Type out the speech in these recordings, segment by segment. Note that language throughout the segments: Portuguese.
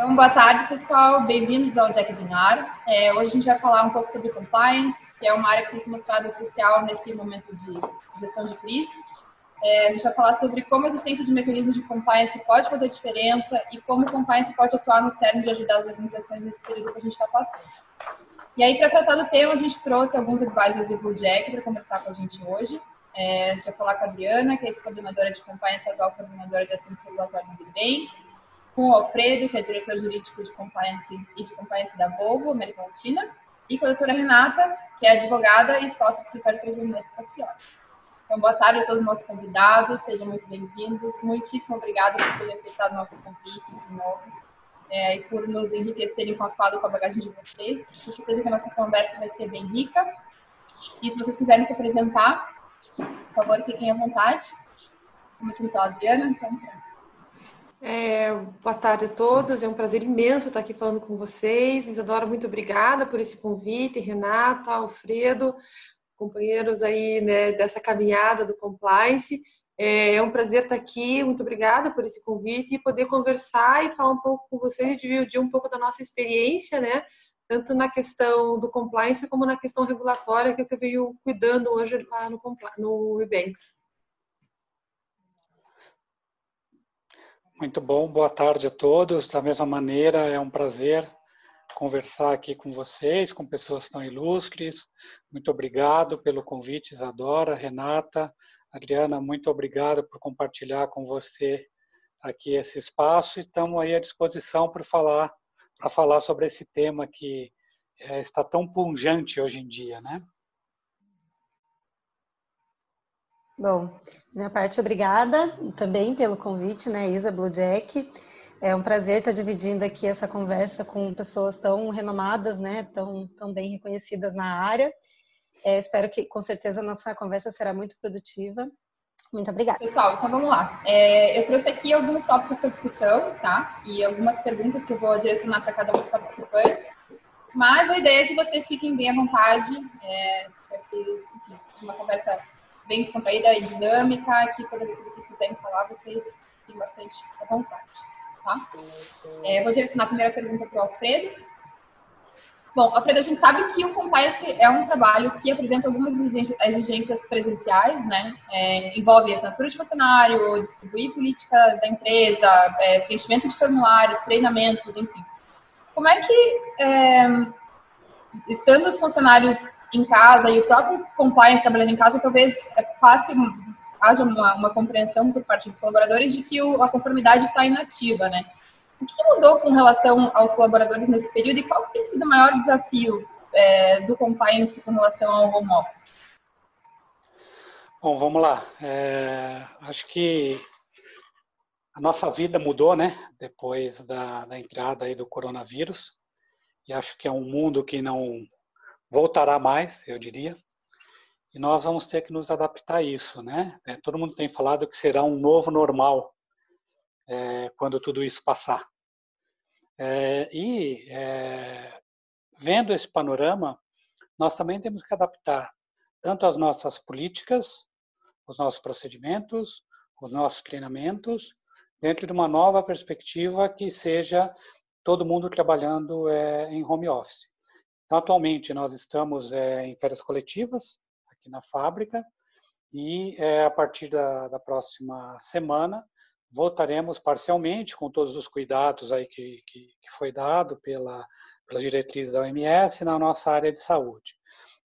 Então, boa tarde, pessoal. Bem-vindos ao Jack Binar. É, hoje a gente vai falar um pouco sobre compliance, que é uma área que tem se mostrado crucial nesse momento de gestão de crise. É, a gente vai falar sobre como a existência de mecanismos de compliance pode fazer diferença e como o compliance pode atuar no cerne de ajudar as organizações nesse período que a gente está passando. E aí, para tratar do tema, a gente trouxe alguns advisors do Blue Jack para conversar com a gente hoje. É, a gente vai falar com a Adriana, que é ex-coordenadora de compliance, atual coordenadora de assuntos regulatórios do Banks, com o Alfredo, que é diretor jurídico de compliance e de compliance da Volvo, América Latina, e com a doutora Renata, que é advogada e sócia do escritório de Pacione. Então, boa tarde a todos os nossos convidados, sejam muito bem-vindos. Muitíssimo obrigada por terem aceitado nosso convite de novo é, e por nos enriquecerem com a fala e com a bagagem de vocês. Tenho certeza que a nossa conversa vai ser bem rica. E se vocês quiserem se apresentar, por favor, fiquem à vontade. Começando pela Adriana, então. É, boa tarde a todos, é um prazer imenso estar aqui falando com vocês. Isadora, muito obrigada por esse convite. Renata, Alfredo, companheiros aí né, dessa caminhada do compliance. É, é um prazer estar aqui, muito obrigada por esse convite e poder conversar e falar um pouco com vocês e dividir um pouco da nossa experiência, né? Tanto na questão do compliance como na questão regulatória, que é eu venho cuidando hoje lá no, no Ebanks. Muito bom, boa tarde a todos. Da mesma maneira, é um prazer conversar aqui com vocês, com pessoas tão ilustres. Muito obrigado pelo convite, Isadora, Renata, Adriana, muito obrigado por compartilhar com você aqui esse espaço e estamos aí à disposição para falar para falar sobre esse tema que é, está tão pungente hoje em dia, né? Bom, minha parte obrigada também pelo convite, né, Isa Blue Jack. É um prazer estar dividindo aqui essa conversa com pessoas tão renomadas, né, tão, tão bem reconhecidas na área. É, espero que, com certeza, a nossa conversa será muito produtiva. Muito obrigada. Pessoal, então vamos lá. É, eu trouxe aqui alguns tópicos para discussão, tá? E algumas perguntas que eu vou direcionar para cada um dos participantes. Mas a ideia é que vocês fiquem bem à vontade, é, para que, enfim, seja uma conversa bem descontraída e dinâmica, que toda vez que vocês quiserem falar, vocês tenham bastante à vontade tá? É, vou direcionar a primeira pergunta para o Alfredo. Bom, Alfredo, a gente sabe que o compliance é um trabalho que apresenta algumas exigências presenciais, né? É, envolve assinatura de funcionário, distribuir política da empresa, é, preenchimento de formulários, treinamentos, enfim. Como é que, é, estando os funcionários em casa e o próprio compliance trabalhando em casa, talvez é, passe haja uma, uma compreensão por parte dos colaboradores de que o, a conformidade está inativa, né? O que mudou com relação aos colaboradores nesse período e qual tem sido o maior desafio é, do compliance com relação ao home office? Bom, vamos lá. É, acho que a nossa vida mudou, né? Depois da, da entrada aí do coronavírus. E acho que é um mundo que não voltará mais, eu diria e nós vamos ter que nos adaptar a isso, né? É, todo mundo tem falado que será um novo normal é, quando tudo isso passar. É, e é, vendo esse panorama, nós também temos que adaptar tanto as nossas políticas, os nossos procedimentos, os nossos treinamentos, dentro de uma nova perspectiva que seja todo mundo trabalhando é, em home office. Então, atualmente, nós estamos é, em férias coletivas, aqui na fábrica e é, a partir da, da, próxima semana voltaremos parcialmente com todos os cuidados aí que, que, que foi dado pela, pela diretriz da OMS na nossa área de saúde.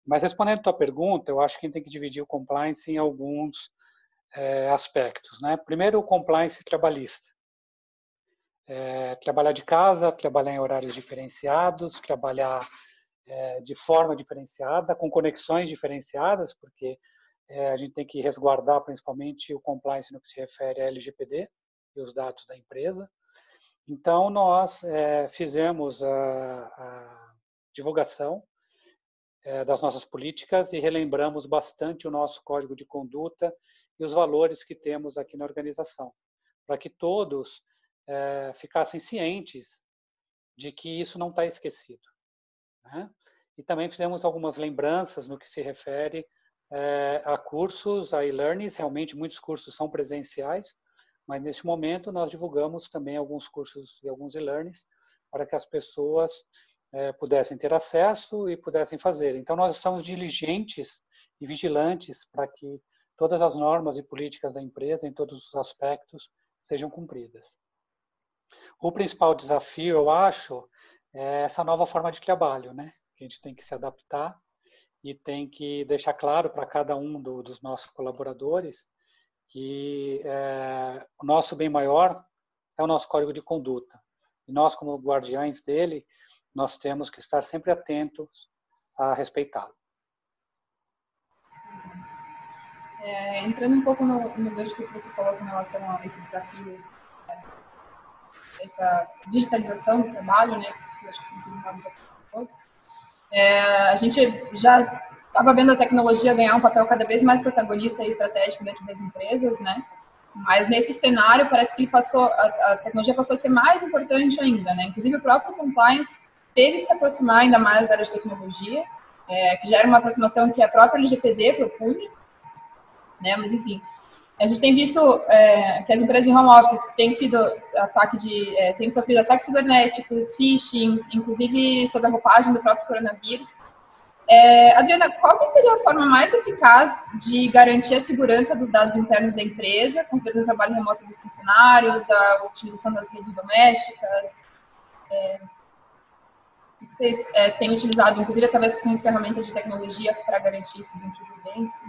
Mas respondendo a tua pergunta, eu acho que a gente tem que dividir o compliance em alguns é, aspectos. Né? Primeiro, o compliance trabalhista. É, trabalhar de casa, trabalhar em horários diferenciados, trabalhar é, de forma diferenciada, com conexões diferenciadas, porque é, a gente tem que resguardar principalmente o compliance no que se refere à LGPD e os dados da empresa. Então, nós é, fizemos a, a divulgação é, das nossas políticas e relembramos bastante o nosso código de conduta e os valores que temos aqui na organização, para que todos é, ficassem cientes de que isso não está esquecido. Né? E também fizemos algumas lembranças no que se refere é, a cursos, a e-learnings. Realmente, muitos cursos são presenciais, mas nesse momento nós divulgamos também alguns cursos e alguns e-learnings para que as pessoas é, pudessem ter acesso e pudessem fazer. Então, nós estamos diligentes e vigilantes para que todas as normas e políticas da empresa, em todos os aspectos, sejam cumpridas. O principal desafio, eu acho, é essa nova forma de trabalho, né? A gente tem que se adaptar e tem que deixar claro para cada um do, dos nossos colaboradores que é, o nosso bem maior é o nosso código de conduta. E nós, como guardiães dele, nós temos que estar sempre atentos a respeitá-lo. É, entrando um pouco no, no gancho que você falou com relação a esse desafio, né, essa digitalização do trabalho, né, acho que aqui todos, é, a gente já estava vendo a tecnologia ganhar um papel cada vez mais protagonista e estratégico dentro das empresas, né? Mas nesse cenário parece que ele passou, a, a tecnologia passou a ser mais importante ainda, né? Inclusive o próprio compliance teve que se aproximar ainda mais da área de tecnologia, é, que já era uma aproximação que a própria LGPD propunha, né? Mas enfim, a gente tem visto é, que as empresas em home office têm sido ataque de, é, têm sofrido ataques cibernéticos, phishing, inclusive sob a roupagem do próprio coronavírus. É, Adriana, qual que seria a forma mais eficaz de garantir a segurança dos dados internos da empresa, considerando o trabalho remoto dos funcionários, a utilização das redes domésticas? É, o que vocês é, têm utilizado, inclusive, talvez como ferramenta de tecnologia para garantir isso dentro do Vivência?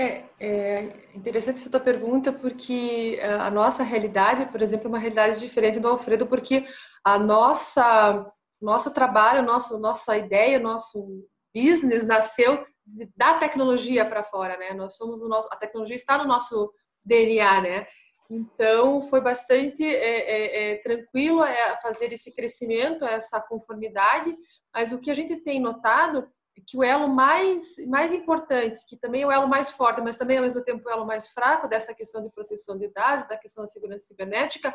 É, é interessante essa tua pergunta, porque é, a nossa realidade, por exemplo, é uma realidade diferente do Alfredo, porque a nossa nosso trabalho, nosso, nossa ideia, nosso business nasceu da tecnologia para fora, né? Nós somos nosso, a tecnologia está no nosso DNA, né? Então foi bastante é, é, é, tranquilo é, fazer esse crescimento, essa conformidade. Mas o que a gente tem notado que o elo mais mais importante, que também é o elo mais forte, mas também ao mesmo tempo o elo mais fraco dessa questão de proteção de dados, da questão da segurança cibernética,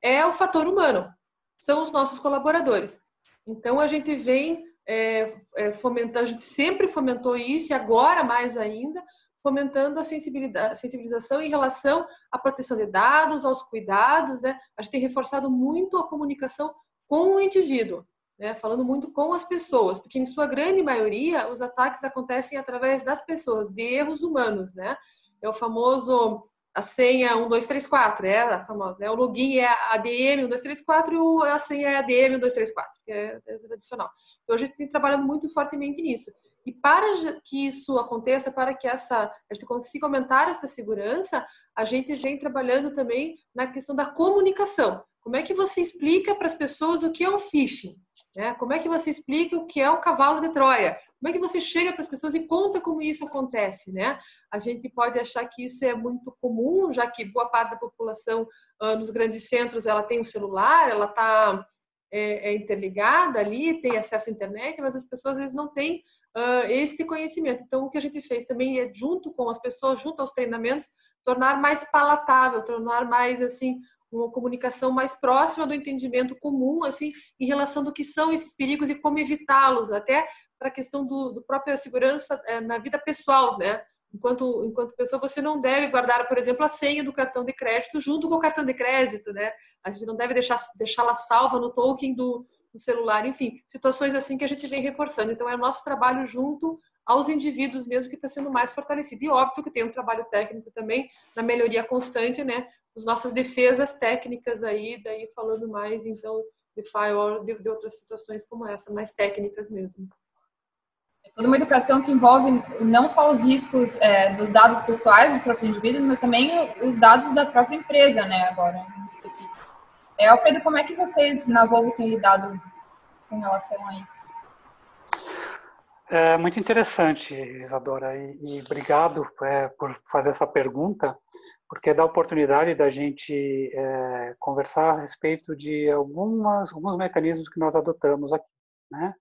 é o fator humano. São os nossos colaboradores. Então a gente vem é, é, fomentando, a gente sempre fomentou isso e agora mais ainda, fomentando a sensibilização em relação à proteção de dados, aos cuidados, né? A gente tem reforçado muito a comunicação com o indivíduo, né? Falando muito com as pessoas, porque em sua grande maioria os ataques acontecem através das pessoas, de erros humanos, né? É o famoso a senha 1234, é a famosa, né? O login é ADM 1234 e a senha é ADM 1234, que é, é tradicional. Então a gente tem trabalhado muito fortemente nisso. E para que isso aconteça, para que essa a gente consiga aumentar essa segurança, a gente vem trabalhando também na questão da comunicação. Como é que você explica para as pessoas o que é um phishing? Né? Como é que você explica o que é um cavalo de Troia? Como é que você chega para as pessoas e conta como isso acontece, né? A gente pode achar que isso é muito comum, já que boa parte da população uh, nos grandes centros ela tem um celular, ela está é, é, interligada ali, tem acesso à internet, mas as pessoas às vezes não têm uh, este conhecimento. Então, o que a gente fez também é, junto com as pessoas, junto aos treinamentos, tornar mais palatável, tornar mais assim uma comunicação mais próxima do entendimento comum, assim, em relação do que são esses perigos e como evitá-los, até para a questão do, do própria segurança é, na vida pessoal, né? Enquanto, enquanto pessoa, você não deve guardar, por exemplo, a senha do cartão de crédito junto com o cartão de crédito, né? A gente não deve deixar deixá-la salva no token do, do celular, enfim, situações assim que a gente vem reforçando. Então, é o nosso trabalho junto aos indivíduos mesmo que está sendo mais fortalecido. E óbvio que tem um trabalho técnico também na melhoria constante, né? As nossas defesas técnicas aí, daí falando mais, então, de firewall, de, de outras situações como essa, mais técnicas mesmo. É toda uma educação que envolve não só os riscos é, dos dados pessoais dos próprios indivíduos, mas também os dados da própria empresa, né, agora, em específico. É, Alfredo, como é que vocês na Volvo têm lidado com relação a isso? É muito interessante, Isadora, e, e obrigado é, por fazer essa pergunta, porque dá a oportunidade da gente é, conversar a respeito de algumas, alguns mecanismos que nós adotamos aqui, né?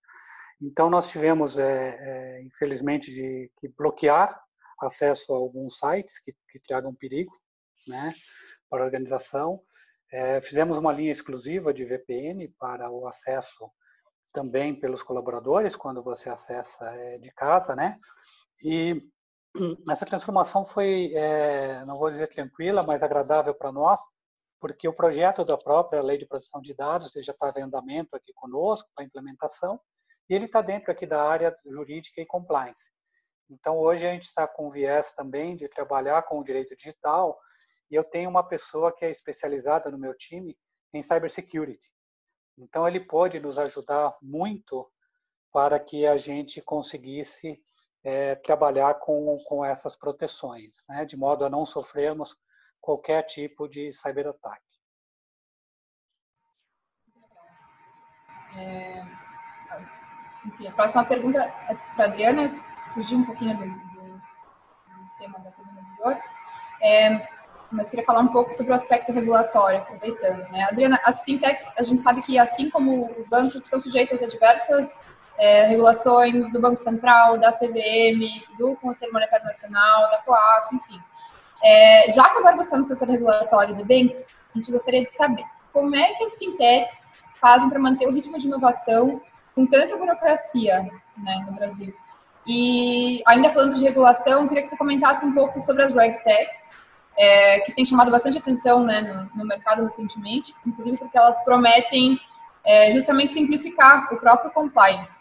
Então, nós tivemos, é, é, infelizmente, de, que bloquear acesso a alguns sites que, que tragam perigo né, para a organização. É, fizemos uma linha exclusiva de VPN para o acesso também pelos colaboradores quando você acessa é, de casa, né? E essa transformação foi, é, não vou dizer tranquila, mas agradável para nós, porque o projeto da própria Lei de Proteção de Dados já está em andamento aqui conosco para implementação, e ele está dentro aqui da área jurídica e compliance. Então, hoje a gente está com viés também de trabalhar com o direito digital, e eu tenho uma pessoa que é especializada no meu time em cybersecurity. Então, ele pode nos ajudar muito para que a gente conseguisse é, trabalhar com, com essas proteções, né, de modo a não sofrermos qualquer tipo de cyberataque. É, enfim, a próxima pergunta é para a Adriana, fugir um pouquinho do, do, do tema da pergunta anterior, é, mas queria falar um pouco sobre o aspecto regulatório, aproveitando. Né? Adriana, as fintechs, a gente sabe que assim como os bancos estão sujeitas a diversas é, regulações do Banco Central, da CVM, do Conselho Monetário Nacional, da COAF, enfim. É, já que agora você está no setor regulatório do Banks, a gente gostaria de saber como é que as fintechs fazem para manter o ritmo de inovação com tanta burocracia né, no Brasil. E ainda falando de regulação, queria que você comentasse um pouco sobre as RegTechs, é, que tem chamado bastante atenção né, no, no, mercado recentemente, inclusive porque elas prometem é, justamente simplificar o próprio compliance.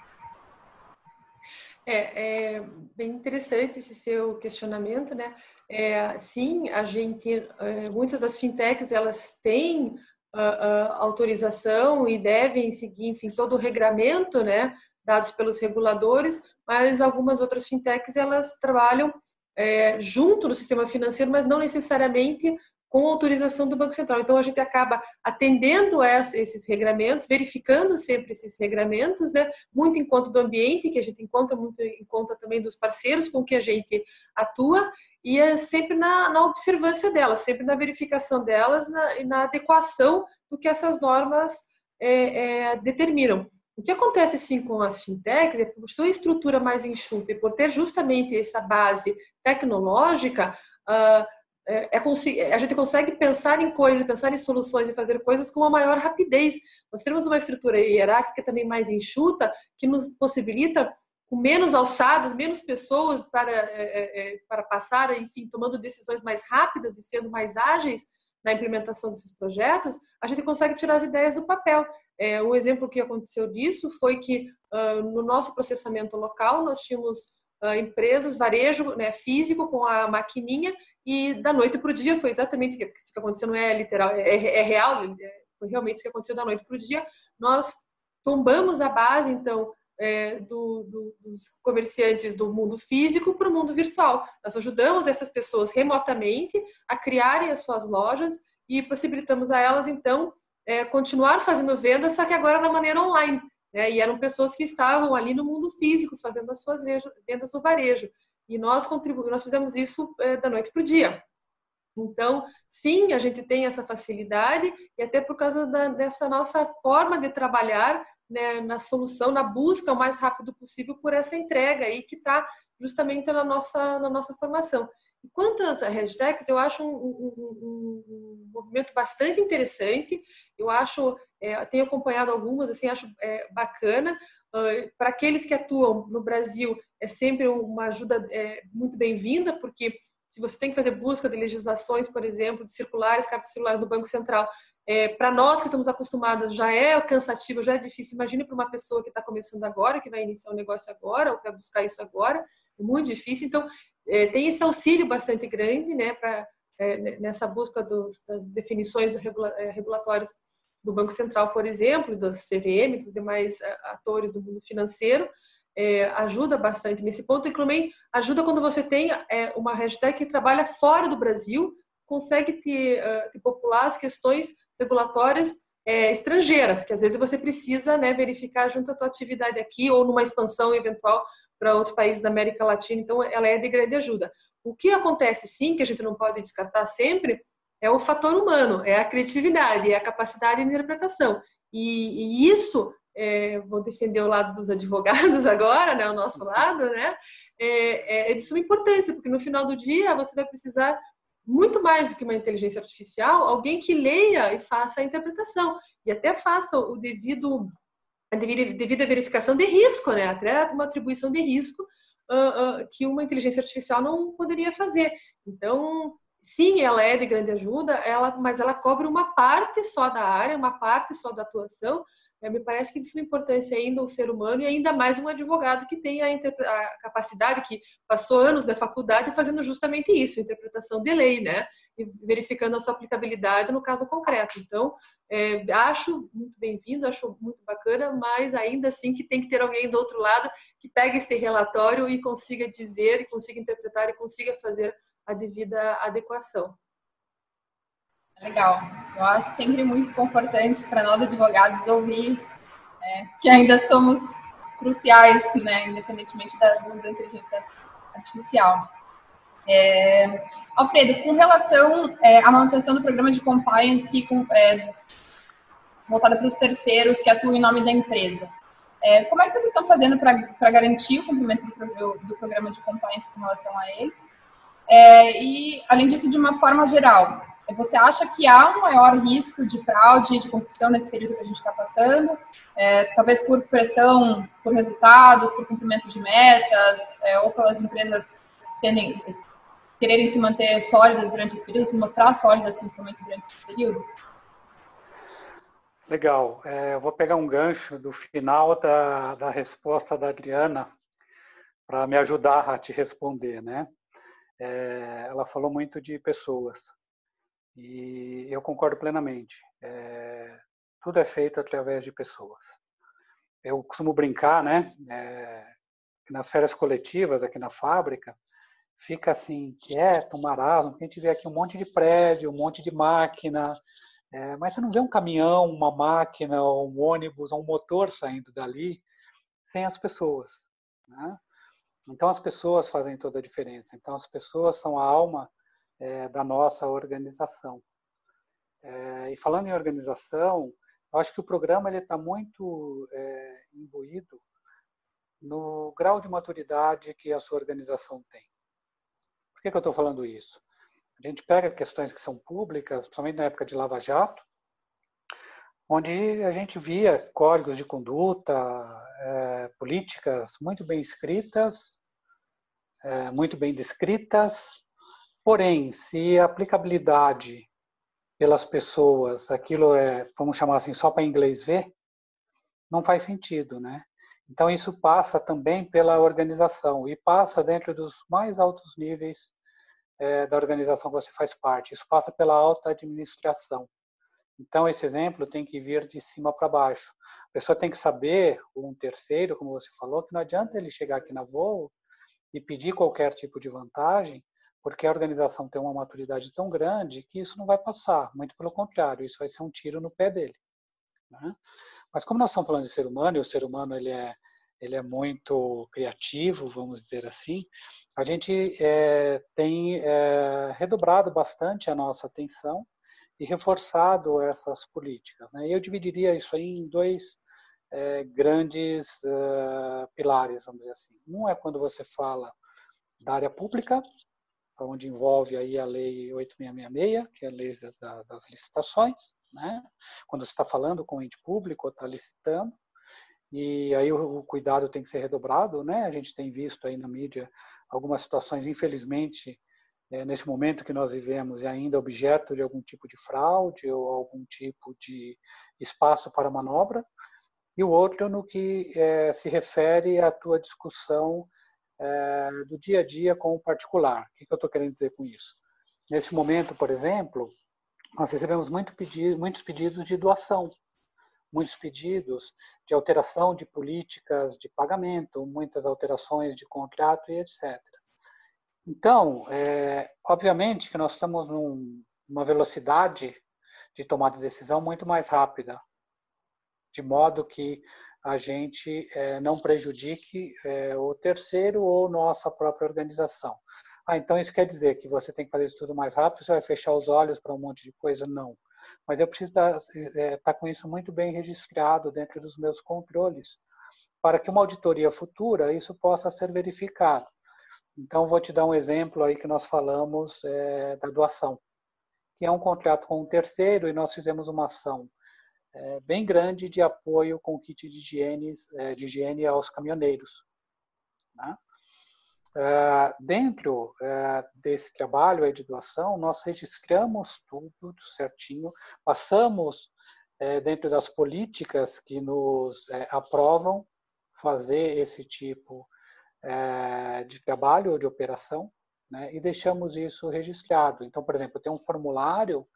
É, é, bem interessante esse seu questionamento, né? É, sim, a gente, é, muitas das fintechs, elas têm uh, uh, autorização e devem seguir, enfim, todo o regramento, né, dados pelos reguladores, mas algumas outras fintechs, elas trabalham é, junto do sistema financeiro, mas não necessariamente com autorização do Banco Central. Então, a gente acaba atendendo a esses regramentos, verificando sempre esses regramentos, né? muito em conta do ambiente, que a gente encontra, muito em conta também dos parceiros com que a gente atua, e é sempre na, na observância delas, sempre na verificação delas na, e na adequação do que essas normas é, é, determinam. O que acontece sim com as fintechs é por sua estrutura mais enxuta e por ter justamente essa base tecnológica, uh, é, é, a gente consegue pensar em coisas, pensar em soluções e fazer coisas com uma maior rapidez. Nós temos uma estrutura hierárquica também mais enxuta que nos possibilita com menos alçadas, menos pessoas para, é, para passar, enfim, tomando decisões mais rápidas e sendo mais ágeis na implementação desses projetos, a gente consegue tirar as ideias do papel. É, um exemplo que aconteceu disso foi que uh, no nosso processamento local nós tínhamos uh, empresas, varejo né, físico com a maquininha e da noite para o dia foi exatamente isso que aconteceu, não é literal, é, é real, foi realmente isso que aconteceu da noite para o dia. Nós tombamos a base, então, é, do, do, dos comerciantes do mundo físico para o mundo virtual. Nós ajudamos essas pessoas remotamente a criarem as suas lojas e possibilitamos a elas, então, é, continuar fazendo vendas, só que agora da maneira online. Né? E eram pessoas que estavam ali no mundo físico, fazendo as suas vendas no varejo. E nós contribuímos, nós fizemos isso é, da noite para o dia. Então, sim, a gente tem essa facilidade e até por causa da, dessa nossa forma de trabalhar né, na solução, na busca o mais rápido possível por essa entrega aí que está justamente na nossa, na nossa formação. E quanto às hashtags, eu acho um, um, um, um movimento bastante interessante. Eu acho, é, tenho acompanhado algumas, assim, acho é, bacana. Uh, para aqueles que atuam no Brasil, é sempre uma ajuda é, muito bem-vinda, porque se você tem que fazer busca de legislações, por exemplo, de circulares, cartas circulares do Banco Central, é, para nós que estamos acostumadas já é cansativo, já é difícil. Imagine para uma pessoa que está começando agora, que vai iniciar um negócio agora, ou quer buscar isso agora, é muito difícil. Então, é, tem esse auxílio bastante grande né, pra, é, nessa busca dos, das definições é, regulatórias do Banco Central, por exemplo, das CVM, dos demais é, atores do mundo financeiro. É, ajuda bastante nesse ponto e também ajuda quando você tem é, uma hashtag que trabalha fora do Brasil, consegue te, uh, te popular as questões regulatórias é, estrangeiras, que às vezes você precisa né, verificar junto à tua atividade aqui ou numa expansão eventual para outros países da América Latina. Então, ela é de grande ajuda. O que acontece, sim, que a gente não pode descartar sempre, é o fator humano, é a criatividade, é a capacidade de interpretação. E, e isso, é, vou defender o lado dos advogados agora, né, o nosso lado, né, é, é, é de suma importância, porque no final do dia você vai precisar muito mais do que uma inteligência artificial, alguém que leia e faça a interpretação e até faça o devido a devida verificação de risco, né? Até uma atribuição de risco uh, uh, que uma inteligência artificial não poderia fazer. Então, sim, ela é de grande ajuda, ela, mas ela cobre uma parte só da área, uma parte só da atuação. É, me parece que de suma importância ainda um ser humano e ainda mais um advogado que tem a, a, capacidade, que passou anos na faculdade fazendo justamente isso, interpretação de lei, né? E verificando a sua aplicabilidade no caso concreto. Então, é, acho muito bem-vindo, acho muito bacana, mas ainda assim que tem que ter alguém do outro lado que pegue este relatório e consiga dizer, e consiga interpretar e consiga fazer a devida adequação. Legal. Eu acho sempre muito confortante para nós advogados ouvir é, que ainda somos cruciais, né, independentemente da, da inteligência artificial. É, Alfredo, com relação é, à manutenção do programa de compliance com, é, voltada para os terceiros que atuam em nome da empresa, é, como é que vocês estão fazendo para garantir o cumprimento do, do, programa de compliance com relação a eles? É, e, além disso, de uma forma geral, você acha que há um maior risco de fraude, de corrupção nesse período que a gente está passando? É, talvez por pressão por resultados, por cumprimento de metas, é, ou pelas empresas quererem se manter sólidas durante esse período, se mostrar sólidas principalmente durante esse período? Legal. É, eu vou pegar um gancho do final da, da resposta da Adriana para me ajudar a te responder, né? É, ela falou muito de pessoas. E eu concordo plenamente. É, tudo é feito através de pessoas. Eu costumo brincar, né? É, nas férias coletivas aqui na fábrica, fica assim, quieto, marasmo, porque a gente vê aqui um monte de prédio, um monte de máquina, é, mas você não vê um caminhão, uma máquina, um ônibus, um motor saindo dali sem as pessoas. Né? Então as pessoas fazem toda a diferença. Então as pessoas são a alma é, da nossa organização. É, e falando em organização, eu acho que o programa está muito é, imbuído no grau de maturidade que a sua organização tem. Por que, que eu estou falando isso? A gente pega questões que são públicas, principalmente na época de Lava Jato, onde a gente via códigos de conduta, é, políticas muito bem escritas, é, muito bem descritas, Porém, se a aplicabilidade pelas pessoas, aquilo é, vamos chamar assim, só para inglês ver, não faz sentido, né? Então isso passa também pela organização e passa dentro dos mais altos níveis é, da organização que você faz parte. Isso passa pela alta administração. Então esse exemplo tem que vir de cima para baixo. A pessoa tem que saber, um terceiro, como você falou, que não adianta ele chegar aqui na voo e pedir qualquer tipo de vantagem, porque a organização tem uma maturidade tão grande que isso não vai passar, muito pelo contrário, isso vai ser um tiro no pé dele. Né? Mas como nós estamos falando de ser humano, e o ser humano ele é, ele é muito criativo, vamos dizer assim, a gente é, tem é, redobrado bastante a nossa atenção e reforçado essas políticas. Né? Eu dividiria isso aí em dois é, grandes uh, pilares, vamos dizer assim. Um é quando você fala da área pública, onde envolve aí a lei 8666, que é a lei da, das licitações, né? quando você está falando com o ente público, está licitando, e aí o, o, cuidado tem que ser redobrado, né? A gente tem visto aí na mídia algumas situações, infelizmente, é, nesse momento que nós vivemos, é ainda objeto de algum tipo de fraude ou algum tipo de espaço para manobra, e o outro no que é, se refere à tua discussão é, do dia a dia com o particular. O que, eu estou querendo dizer com isso? Nesse momento, por exemplo, nós recebemos muito pedido, muitos pedidos de doação, muitos pedidos de alteração de políticas de pagamento, muitas alterações de contrato e etc. Então, é, obviamente que nós estamos num, numa velocidade de tomada de decisão muito mais rápida, de modo que a gente é, não prejudique é, o terceiro ou nossa própria organização. Ah, então isso quer dizer que você tem que fazer isso tudo mais rápido, você vai fechar os olhos para um monte de coisa? Não. Mas eu preciso estar, é, estar com isso muito bem registrado dentro dos meus controles, para que uma auditoria futura isso possa ser verificado. Então, vou te dar um exemplo aí que nós falamos é, da doação, que é um contrato com um terceiro e nós fizemos uma ação é, bem grande de apoio com kit de higiene, é, de higiene aos caminhoneiros. Né? Uh, dentro uh, desse trabalho de doação, nós registramos tudo, tudo certinho, passamos uh, dentro das políticas que nos aprovam fazer esse tipo de trabalho ou de operação, né, e deixamos isso registrado. Então, por exemplo, tem um formulário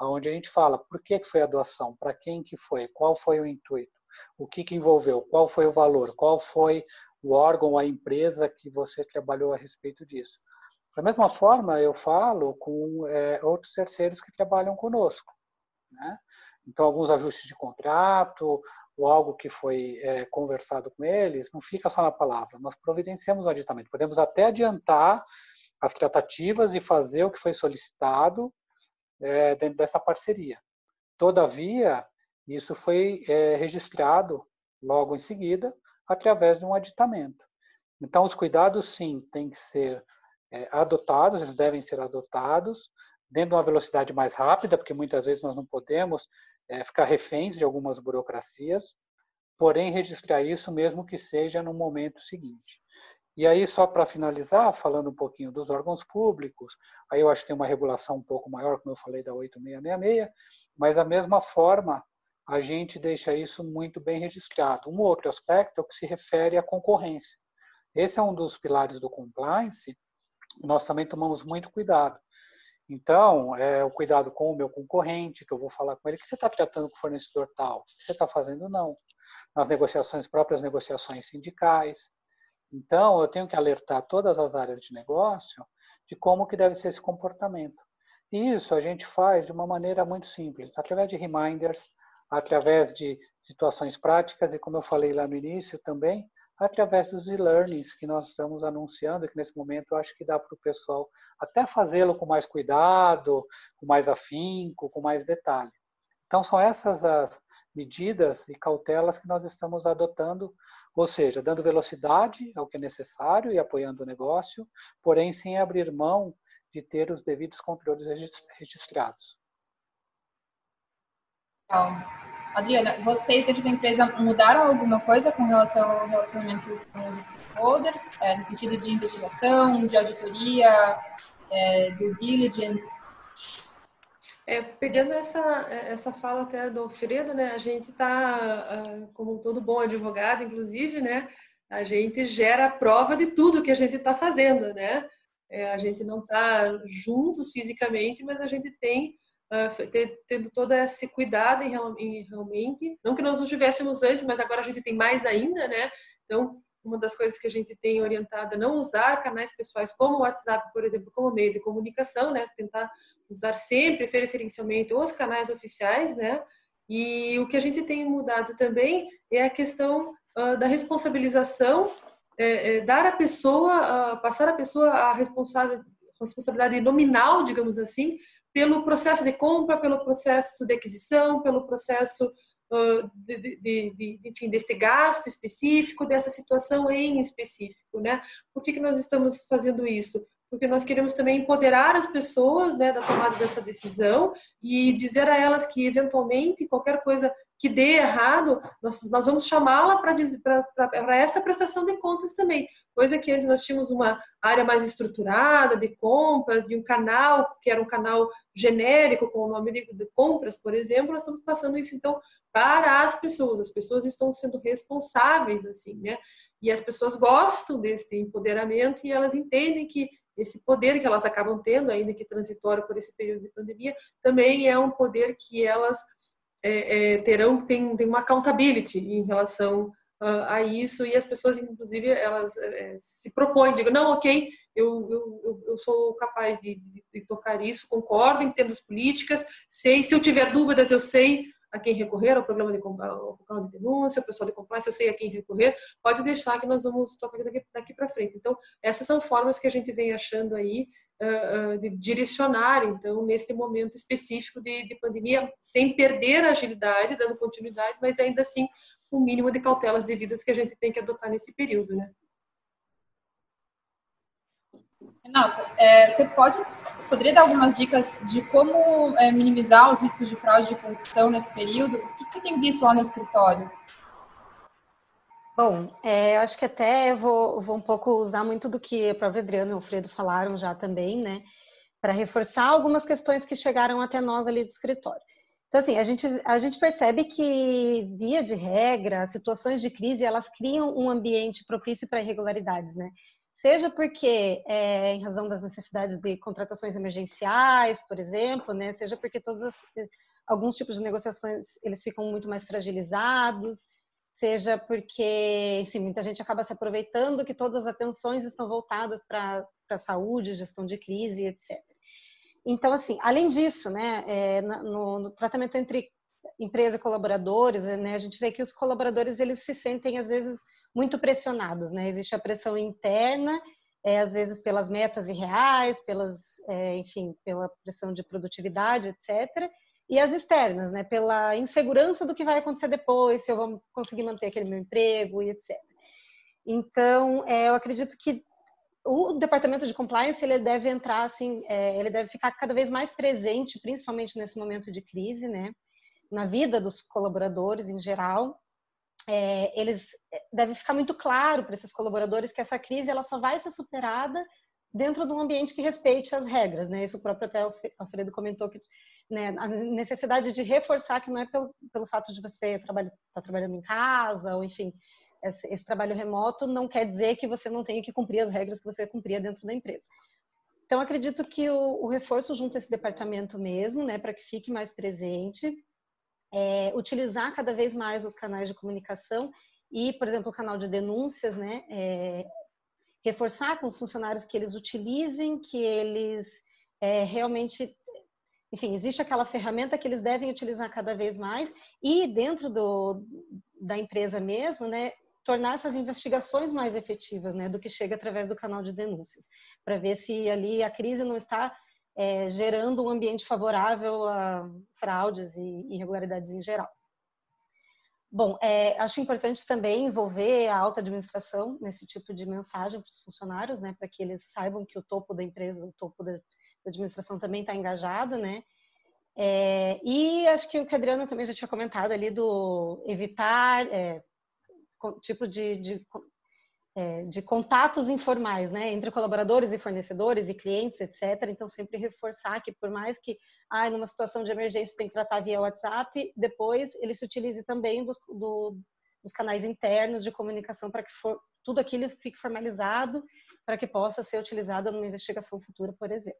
onde a gente fala por que foi a doação, para quem que foi, qual foi o intuito, o que, que envolveu, qual foi o valor, qual foi o órgão a empresa que você trabalhou a respeito disso. Da mesma forma, eu falo com é, outros terceiros que trabalham conosco. Né? Então, alguns ajustes de contrato ou algo que foi é, conversado com eles, não fica só na palavra. Nós providenciamos o aditamento. Podemos até adiantar as tratativas e fazer o que foi solicitado é, dentro dessa parceria. Todavia, isso foi é, registrado logo em seguida através de um aditamento. Então, os cuidados, sim, têm que ser é, adotados, eles devem ser adotados, dentro de uma velocidade mais rápida, porque muitas vezes nós não podemos é, ficar reféns de algumas burocracias, porém registrar isso mesmo que seja no momento seguinte. E aí, só para finalizar, falando um pouquinho dos órgãos públicos, aí eu acho que tem uma regulação um pouco maior, como eu falei, da 8666, mas da mesma forma, a gente deixa isso muito bem registrado. Um outro aspecto é o que se refere à concorrência. Esse é um dos pilares do compliance, nós também tomamos muito cuidado. Então, é o cuidado com o meu concorrente, que eu vou falar com ele, que você está tratando com o fornecedor tal, que você está fazendo não. Nas negociações, próprias negociações sindicais. Então, eu tenho que alertar todas as áreas de negócio de como que deve ser esse comportamento. E isso a gente faz de uma maneira muito simples, através de reminders, através de situações práticas e, como eu falei lá no início também, através dos e-learnings que nós estamos anunciando, que nesse momento acho que dá para o pessoal até fazê-lo com mais cuidado, com mais afinco, com mais detalhe. Então, são essas as medidas e cautelas que nós estamos adotando, ou seja, dando velocidade ao que é necessário e apoiando o negócio, porém sem abrir mão de ter os devidos controles registrados. Então, Adriana, vocês dentro da empresa mudaram alguma coisa com relação ao relacionamento com os stakeholders, é, no sentido de investigação, de auditoria, é, due diligence? É, pegando essa, essa fala até do Alfredo, né, a gente está, ah, como todo bom advogado, inclusive, né, a gente gera prova de tudo que a gente está fazendo, né? É, a gente não está juntos fisicamente, mas a gente tem tendo todo esse cuidado em, realmente, não que nós não tivéssemos antes, mas agora a gente tem mais ainda, né? Então, uma das coisas que a gente tem orientado é não usar canais pessoais como o WhatsApp, por exemplo, como meio de comunicação, né? Tentar usar sempre preferencialmente os canais oficiais, né? E o que a gente tem mudado também é a questão uh, da responsabilização, é, é, dar a pessoa, uh, passar a pessoa a responsável, responsabilidade nominal, digamos assim, pelo processo de compra, pelo processo de aquisição, pelo processo uh, de, de, de, enfim, deste gasto específico, dessa situação em específico, né? Por que, que nós estamos fazendo isso? Porque nós queremos também empoderar as pessoas né, da tomada dessa decisão e dizer a elas que, eventualmente, qualquer coisa que dê errado, nós, nós vamos chamá-la para essa prestação de contas também. Coisa que antes nós tínhamos uma área mais estruturada de compras e um canal, que era um canal genérico, com o nome de, de compras, por exemplo, nós estamos passando isso, então, para as pessoas. As pessoas estão sendo responsáveis, assim, né? E as pessoas gostam desse empoderamento e elas entendem que esse poder que elas acabam tendo, ainda que transitório por esse período de pandemia, também é um poder que elas é, é, terão tem, tem uma accountability em relação uh, a isso e as pessoas inclusive elas é, se propõem digam não ok eu, eu, eu sou capaz de, de, de, tocar isso concordo entendo as políticas sei se eu tiver dúvidas eu sei a quem recorrer ao programa de, ao de denúncia, o pessoal de compliance, eu sei a quem recorrer, pode deixar que nós vamos tocar daqui, daqui para frente. Então, essas são formas que a gente vem achando aí uh, de direcionar, então, neste momento específico de, de pandemia, sem perder a agilidade, dando continuidade, mas ainda assim, o um mínimo de cautelas devidas que a gente tem que adotar nesse período, né? Renata, é, você pode poderia dar algumas dicas de como é, minimizar os riscos de fraude e corrupção nesse período? O que você tem visto lá no escritório? Bom, é, acho que até eu vou, vou um pouco usar muito do que a própria Adriana e o Fredo falaram já também, né? Para reforçar algumas questões que chegaram até nós ali do escritório. Então, assim, a gente, a gente percebe que, via de regra, situações de crise, elas criam um ambiente propício para irregularidades, né? Seja porque, é, em razão das necessidades de contratações emergenciais, por exemplo, né? Seja porque todas as, alguns tipos de negociações, eles ficam muito mais fragilizados, seja porque, enfim, muita gente acaba se aproveitando que todas as atenções estão voltadas para a saúde, gestão de crise, etc. Então, assim, além disso, né, é, no, no, tratamento entre empresa e colaboradores, né, a gente vê que os colaboradores eles se sentem às vezes muito pressionados, né? Existe a pressão interna, é, às vezes pelas metas irreais, pelas, é, enfim, pela pressão de produtividade, etc e as externas, né? Pela insegurança do que vai acontecer depois, se eu vou conseguir manter aquele meu emprego e etc. Então, é, eu acredito que o departamento de compliance ele deve entrar assim, é, ele deve ficar cada vez mais presente, principalmente nesse momento de crise, né? Na vida dos colaboradores em geral. É, eles é, deve ficar muito claro para esses colaboradores que essa crise ela só vai ser superada dentro de um ambiente que respeite as regras, né? Isso o próprio até Alfredo comentou que né, a necessidade de reforçar que não é pelo, pelo fato de você estar tá trabalhando em casa, ou enfim, esse, esse, trabalho remoto não quer dizer que você não tenha que cumprir as regras que você cumpria dentro da empresa. Então, acredito que o, o reforço junto a esse departamento mesmo, né, para que fique mais presente, é, utilizar cada vez mais os canais de comunicação e, por exemplo, o canal de denúncias, né, é, reforçar com os funcionários que eles utilizem, que eles é, realmente enfim, existe aquela ferramenta que eles devem utilizar cada vez mais e dentro do, da empresa mesmo, né, tornar essas investigações mais efetivas, né, do que chega através do canal de denúncias, para ver se ali a crise não está é, gerando um ambiente favorável a fraudes e irregularidades em geral. Bom, é, acho importante também envolver a alta administração nesse tipo de mensagem para os funcionários, né, para que eles saibam que o topo da empresa, o topo da, a administração também está engajado, né? É, e acho que o que a Adriana também já tinha comentado ali do evitar é, tipo de, de, é, de, contatos informais, né, entre colaboradores e fornecedores e clientes, etc. Então sempre reforçar que por mais que, ah, numa situação de emergência tem que tratar via WhatsApp, depois ele se utilize também dos, do, dos canais internos de comunicação para que for, tudo aquilo fique formalizado para que possa ser utilizado numa investigação futura, por exemplo.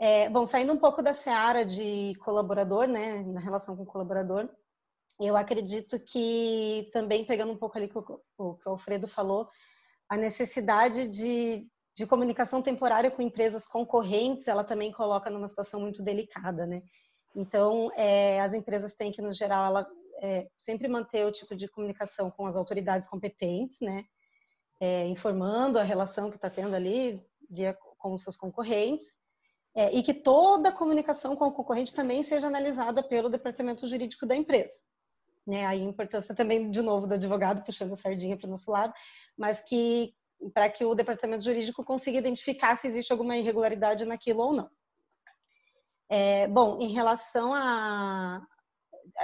É, bom, saindo um pouco da seara de colaborador, né, na relação com o colaborador, eu acredito que também pegando um pouco ali o, o que o Alfredo falou, a necessidade de, de comunicação temporária com empresas concorrentes, ela também coloca numa situação muito delicada, né? Então, é, as empresas têm que, no geral, ela, é, sempre manter o tipo de comunicação com as autoridades competentes, né? É, informando a relação que está tendo ali via, com os seus concorrentes é, e que toda a comunicação com o concorrente também seja analisada pelo departamento jurídico da empresa. Né? A importância também, de novo, do advogado puxando a sardinha para o nosso lado, mas que para que o departamento jurídico consiga identificar se existe alguma irregularidade naquilo ou não. É, bom, em relação a.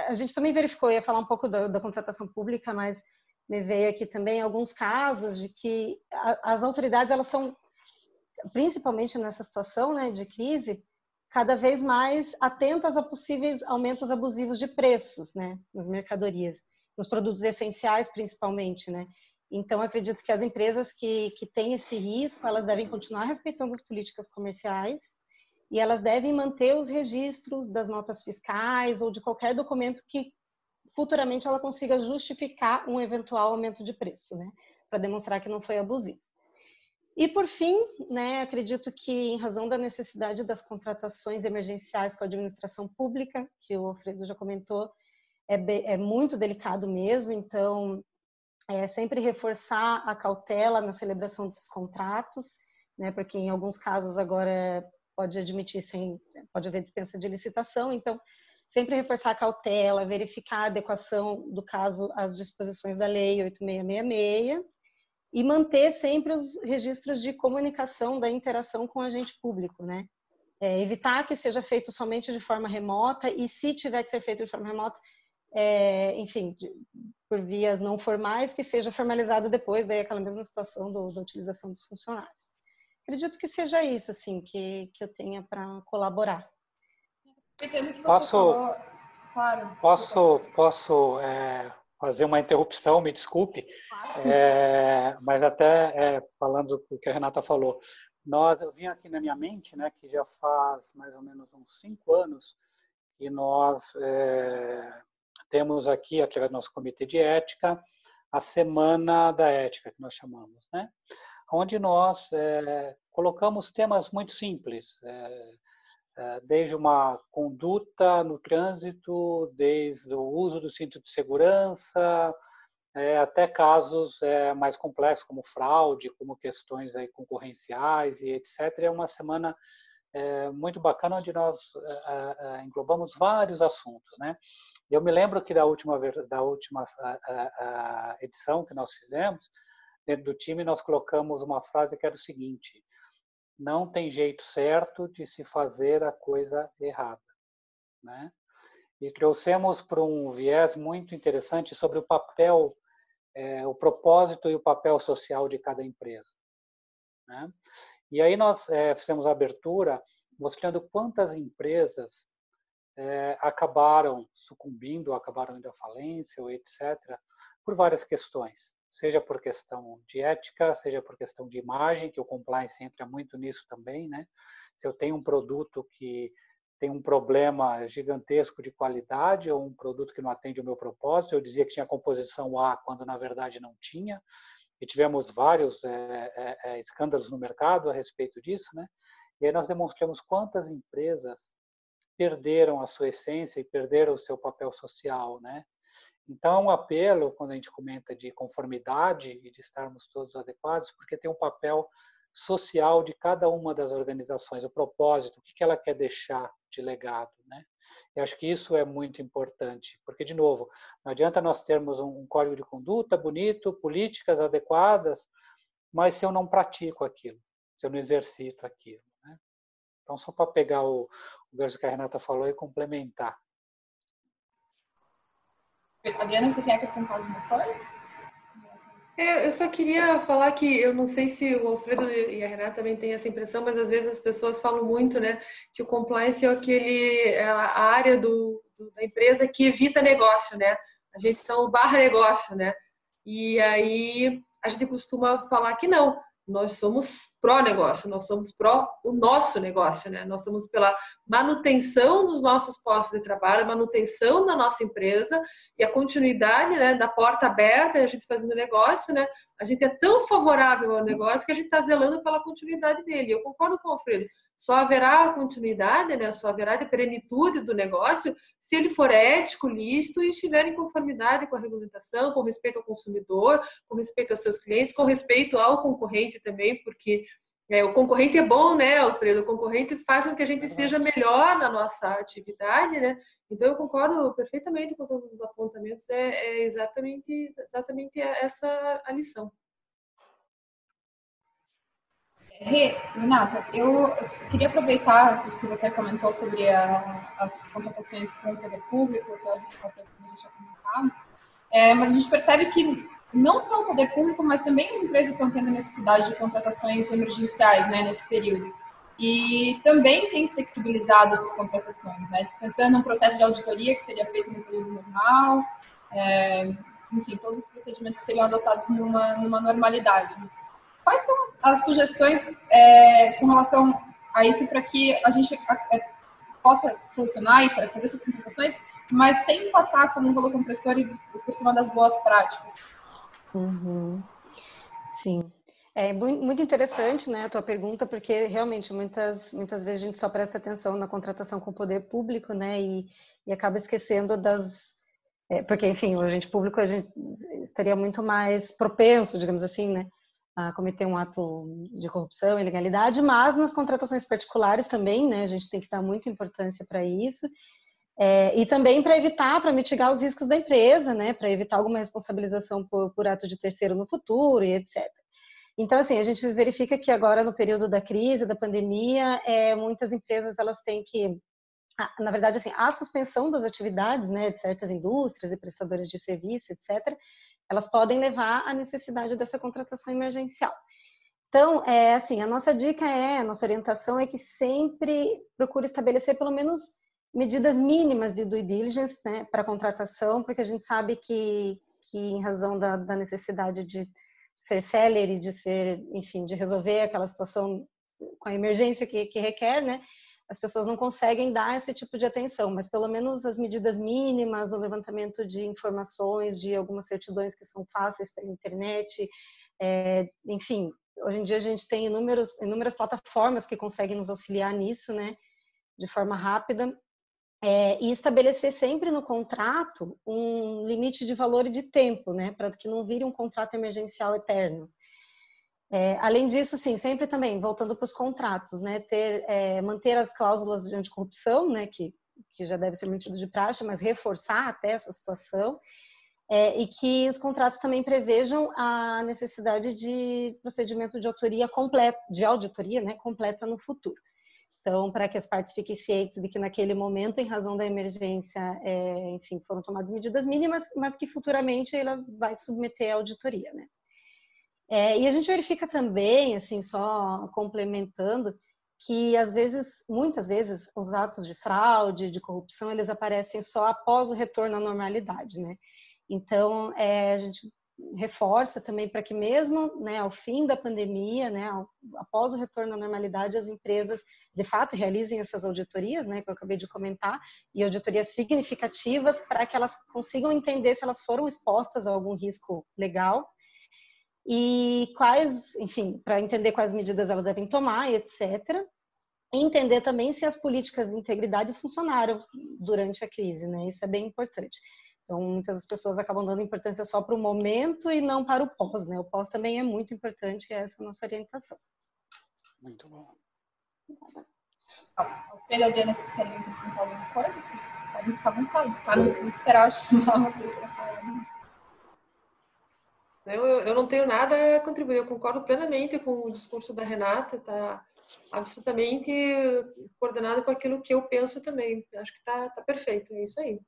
A gente também verificou, ia falar um pouco da, da contratação pública, mas me veio aqui também alguns casos de que a, as autoridades elas estão principalmente nessa situação né, de crise, cada vez mais atentas a possíveis aumentos abusivos de preços né, nas mercadorias, nos produtos essenciais principalmente. Né? Então, acredito que as empresas que, que têm esse risco, elas devem continuar respeitando as políticas comerciais e elas devem manter os registros das notas fiscais ou de qualquer documento que futuramente ela consiga justificar um eventual aumento de preço, né? Para demonstrar que não foi abusivo. E por fim, né, acredito que em razão da necessidade das contratações emergenciais com a administração pública, que o Alfredo já comentou, é, é muito delicado mesmo, então é sempre reforçar a cautela na celebração desses contratos, né, porque em alguns casos agora pode admitir sem, pode haver dispensa de licitação, então sempre reforçar a cautela, verificar a adequação do caso às disposições da lei 8666 e manter sempre os registros de comunicação da interação com o agente público, né? É, evitar que seja feito somente de forma remota e se tiver que ser feito de forma remota, é, enfim, de, por vias não formais, que seja formalizado depois, daí aquela mesma situação do, da utilização dos funcionários. Acredito que seja isso, assim, que, que eu tenha para colaborar. Posso, falou, claro, posso, posso é, fazer uma interrupção, me desculpe, é, mas até é, falando o que a Renata falou, nós, eu vim aqui na minha mente, né, que já faz mais ou menos uns cinco anos que nós é, temos aqui, através do nosso comitê de ética, a Semana da Ética, que nós chamamos, né? onde nós é, colocamos temas muito simples, é, desde uma conduta no trânsito, desde o uso do cinto de segurança, é, até casos é, mais complexos, como fraude, como questões concorrenciais e etc. É uma semana muito bacana onde nós englobamos vários assuntos, né? Eu me lembro que da última da última edição que nós fizemos dentro do time nós colocamos uma frase que era o seguinte: não tem jeito certo de se fazer a coisa errada, né? E trouxemos para um viés muito interessante sobre o papel, é, o propósito e o papel social de cada empresa. Né? E aí nós é, fizemos a abertura mostrando quantas empresas é, acabaram sucumbindo, acabaram indo à falência, ou etc., por várias questões, seja por questão de ética, seja por questão de imagem, que o compliance entra muito nisso também, né? Se eu tenho um produto que tem um problema gigantesco de qualidade ou um produto que não atende o meu propósito, eu dizia que tinha composição A quando na verdade não tinha, e tivemos vários é, é, escândalos no mercado a respeito disso, né? E aí nós demonstramos quantas empresas perderam a sua essência e perderam o seu papel social, né? Então, o apelo, quando a gente comenta de conformidade e de estarmos todos adequados, porque tem um papel social de cada uma das organizações, o propósito, o que ela quer deixar de legado, né? Eu acho que isso é muito importante, porque de novo, não adianta nós termos um código de conduta bonito, políticas adequadas, mas se eu não pratico aquilo, se eu não exercito aquilo, né? Então, só para pegar o, o que a Renata falou e complementar. Adriana, você quer acrescentar alguma coisa? É, eu só queria falar que eu não sei se o Alfredo e a Renata também têm essa impressão, mas às vezes as pessoas falam muito, né, que o compliance é aquele é a área do, da empresa que evita negócio, né? A gente são barra negócio, né? E aí a gente costuma falar que não nós somos pró-negócio, nós somos pró o nosso negócio, né? Nós somos pela manutenção dos nossos postos de trabalho, manutenção da nossa empresa e a continuidade, né, da porta aberta, a gente fazendo negócio, né? A gente é tão favorável ao negócio que a gente está zelando pela continuidade dele. Eu concordo com o Alfredo só haverá continuidade, né? só haverá de plenitude do negócio se ele for ético, lícito e estiver em conformidade com a regulamentação, com respeito ao consumidor, com respeito aos seus clientes, com respeito ao concorrente também, porque é, o concorrente é bom, né, Alfredo? O concorrente faz com que a gente seja melhor na nossa atividade, né? Então eu concordo perfeitamente com todos os apontamentos. É, é exatamente, exatamente essa a lição. Renata, eu queria aproveitar que você comentou sobre a, as contratações com o poder público, que a gente já comentado, é, mas a gente percebe que não só o poder público, mas também as empresas estão tendo necessidade de contratações emergenciais né, nesse período. E também tem flexibilizado essas contratações, né, dispensando um processo de auditoria que seria feito no período normal, é, enfim, todos os procedimentos que seriam adotados numa, numa normalidade. Quais são as, as sugestões é, com relação a isso para que a gente é, possa solucionar e fazer essas contratações, mas sem passar como um rolo compressor e por cima das boas práticas? Uhum. Sim. É muito interessante né, a tua pergunta, porque realmente muitas, muitas vezes a gente só presta atenção na contratação com o poder público né, e, e acaba esquecendo das. É, porque, enfim, o agente público a gente estaria muito mais propenso, digamos assim, né, a cometer um ato de corrupção, ilegalidade, mas nas contratações particulares também, né, a gente tem que dar muita importância para isso, é, e também para evitar, para mitigar os riscos da empresa, né, para evitar alguma responsabilização por, por ato de terceiro no futuro e etc. Então, assim, a gente verifica que agora no período da crise, da pandemia, é, muitas empresas elas têm que na verdade, assim, a suspensão das atividades, né, de certas indústrias e prestadores de serviço, etc., elas podem levar à necessidade dessa contratação emergencial. Então, é assim, a nossa dica é, a nossa orientação é que sempre procure estabelecer pelo menos medidas mínimas de due diligence né, para contratação, porque a gente sabe que, que em razão da, da necessidade de ser célere, de ser, enfim, de resolver aquela situação com a emergência que, que requer, né, as pessoas não conseguem dar esse tipo de atenção, mas pelo menos as medidas mínimas, o levantamento de informações, de algumas certidões que são fáceis pela internet, é, enfim, hoje em dia a gente tem inúmeros, inúmeras plataformas que conseguem nos auxiliar nisso, né, de forma rápida, é, e estabelecer sempre no contrato um limite de valor e de tempo, né, para que não vire um contrato emergencial eterno. É, além disso, sim, sempre também voltando para os contratos, né, ter, é, manter as cláusulas de anticorrupção, né, que, que já deve ser mantido de praxe, mas reforçar até essa situação, é, e que os contratos também prevejam a necessidade de procedimento de autoria de auditoria, né, completa no futuro. Então, para que as partes fiquem cientes de que naquele momento, em razão da emergência, é, enfim, foram tomadas medidas mínimas, mas que futuramente ela vai submeter à auditoria, né? É, e a gente verifica também, assim, só complementando, que às vezes, muitas vezes, os atos de fraude, de corrupção, eles aparecem só após o retorno à normalidade, né? Então, é, a gente reforça também para que mesmo né, ao fim da pandemia, né, após o retorno à normalidade, as empresas de fato realizem essas auditorias, né, que eu acabei de comentar, e auditorias significativas para que elas consigam entender se elas foram expostas a algum risco legal e quais, enfim, para entender quais medidas elas devem tomar, etc. E entender também se as políticas de integridade funcionaram durante a crise, né? Isso é bem importante. Então, muitas pessoas acabam dando importância só para o momento e não para o pós, né? O pós também é muito importante, e essa é a nossa orientação. Muito bom. E Adriana, vocês querem acrescentar alguma coisa? Vocês podem ficar à vontade, tá? Não precisa esperar eu chamar vocês para falar. Né? Eu, eu não tenho nada a contribuir, eu concordo plenamente com o discurso da Renata, está absolutamente coordenado com aquilo que eu penso também. Acho que está tá perfeito, é isso aí.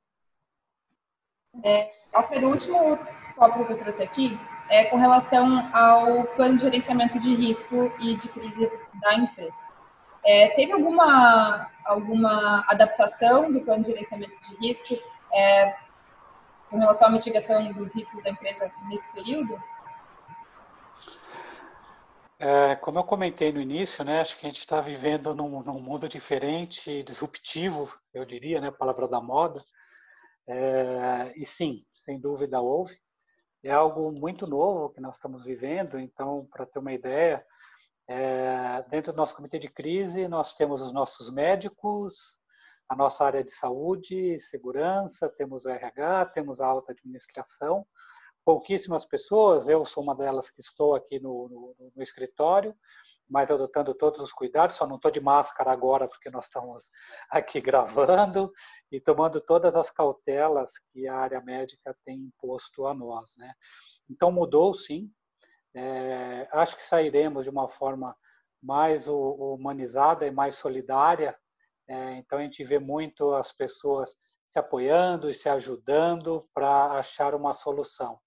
É, Alfredo, o último tópico que eu trouxe aqui é com relação ao plano de gerenciamento de risco e de crise da empresa. É, teve alguma, alguma adaptação do plano de gerenciamento de risco é, com relação à mitigação dos riscos da empresa nesse período? É, como eu comentei no início, né, acho que a gente está vivendo num, num, mundo diferente, disruptivo, eu diria, né, palavra da moda. É, e sim, sem dúvida houve. É algo muito novo que nós estamos vivendo, então, para ter uma ideia, é, dentro do nosso comitê de crise, nós temos os nossos médicos, a nossa área de saúde, segurança, temos o RH, temos a alta administração, pouquíssimas pessoas, eu sou uma delas que estou aqui no, no, no escritório, mas adotando todos os cuidados, só não estou de máscara agora porque nós estamos aqui gravando e tomando todas as cautelas que a área médica tem imposto a nós. Né? Então mudou sim, é, acho que sairemos de uma forma mais humanizada e mais solidária é, então a gente vê muito as pessoas se apoiando e se ajudando para achar uma solução.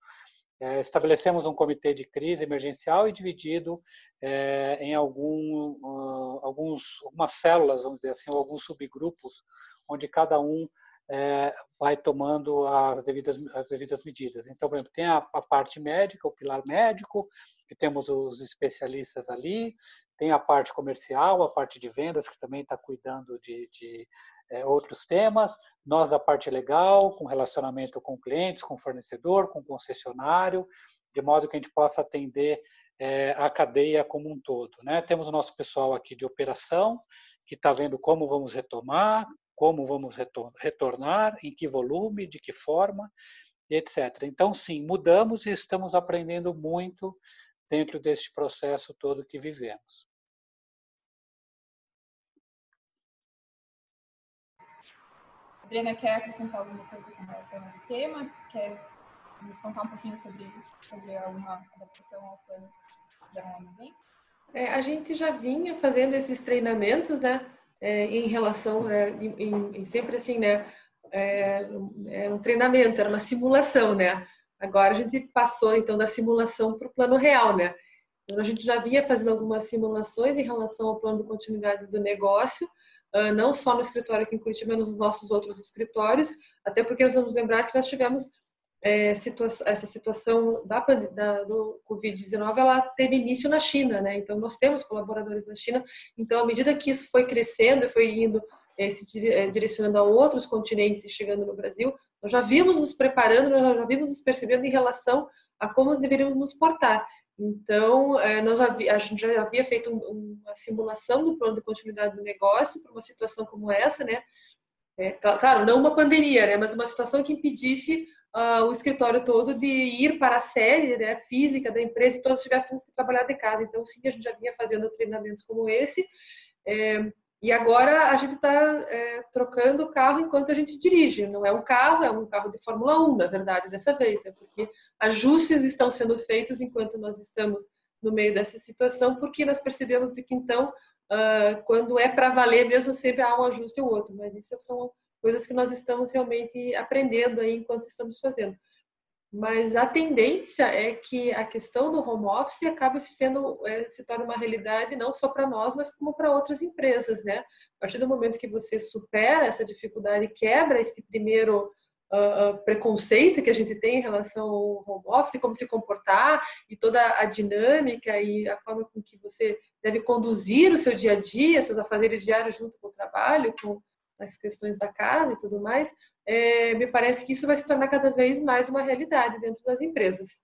É, estabelecemos um comitê de crise emergencial e dividido é, em algum, uh, alguns, algumas células, vamos dizer assim, ou alguns subgrupos, onde cada um é, vai tomando as devidas, as devidas medidas. Então, por exemplo, tem a, a, parte médica, o pilar médico, que temos os especialistas ali, tem a parte comercial, a parte de vendas, que também está cuidando de, de é, outros temas, nós da parte legal, com relacionamento com clientes, com fornecedor, com concessionário, de modo que a gente possa atender é, a cadeia como um todo. Né? Temos o nosso pessoal aqui de operação, que está vendo como vamos retomar, como vamos retornar, em que volume, de que forma, etc. Então, sim, mudamos e estamos aprendendo muito dentro deste processo todo que vivemos. Adriana, quer acrescentar alguma coisa com relação a esse tema? Quer nos contar um pouquinho sobre, sobre alguma adaptação ao plano que fizeram? É, a gente já vinha fazendo esses treinamentos, né? É, em relação, é, em, em, sempre assim, né? É, é, um treinamento, era uma simulação, né? Agora a gente passou então da simulação para o plano real, né? Então, a gente já vinha fazendo algumas simulações em relação ao plano de continuidade do negócio, uh, não só no escritório aqui em Curitiba, mas nos nossos outros escritórios, até porque nós vamos lembrar que nós tivemos é, situa essa situação da, da do Covid-19, ela teve início na China, né? Então, nós temos colaboradores na China. Então, à medida que isso foi crescendo e foi indo, é, se é, direcionando a outros continentes e chegando no Brasil, nós já vimos nos preparando, nós já vimos nos percebendo em relação a como deveríamos nos portar. Então, é, nós a gente já havia feito uma simulação do plano de continuidade do negócio para uma situação como essa, né? É, claro, não uma pandemia, né? Mas uma situação que impedisse uh, o escritório todo de ir para a série né, física da empresa e todos tivéssemos que trabalhar de casa. Então, sim, a gente já vinha fazendo treinamentos como esse. É, e agora a gente está é, trocando o carro enquanto a gente dirige. Não é um carro, é um carro de Fórmula 1, na verdade, dessa vez, né? porque ajustes estão sendo feitos enquanto nós estamos no meio dessa situação, porque nós percebemos que então, uh, quando é para valer mesmo, sempre há um ajuste ou outro. Mas isso são coisas que nós estamos realmente aprendendo aí enquanto estamos fazendo. Mas a tendência é que a questão do home office acabe sendo é, se torne uma realidade não só para nós, mas como para outras empresas, né? A partir do momento que você supera essa dificuldade, quebra esse primeiro uh, preconceito que a gente tem em relação ao home office, como se comportar e toda a dinâmica e a forma com que você deve conduzir o seu dia a dia, seus afazeres diários junto com o trabalho, com as questões da casa e tudo mais, é, me parece que isso vai se tornar cada vez mais uma realidade dentro das empresas.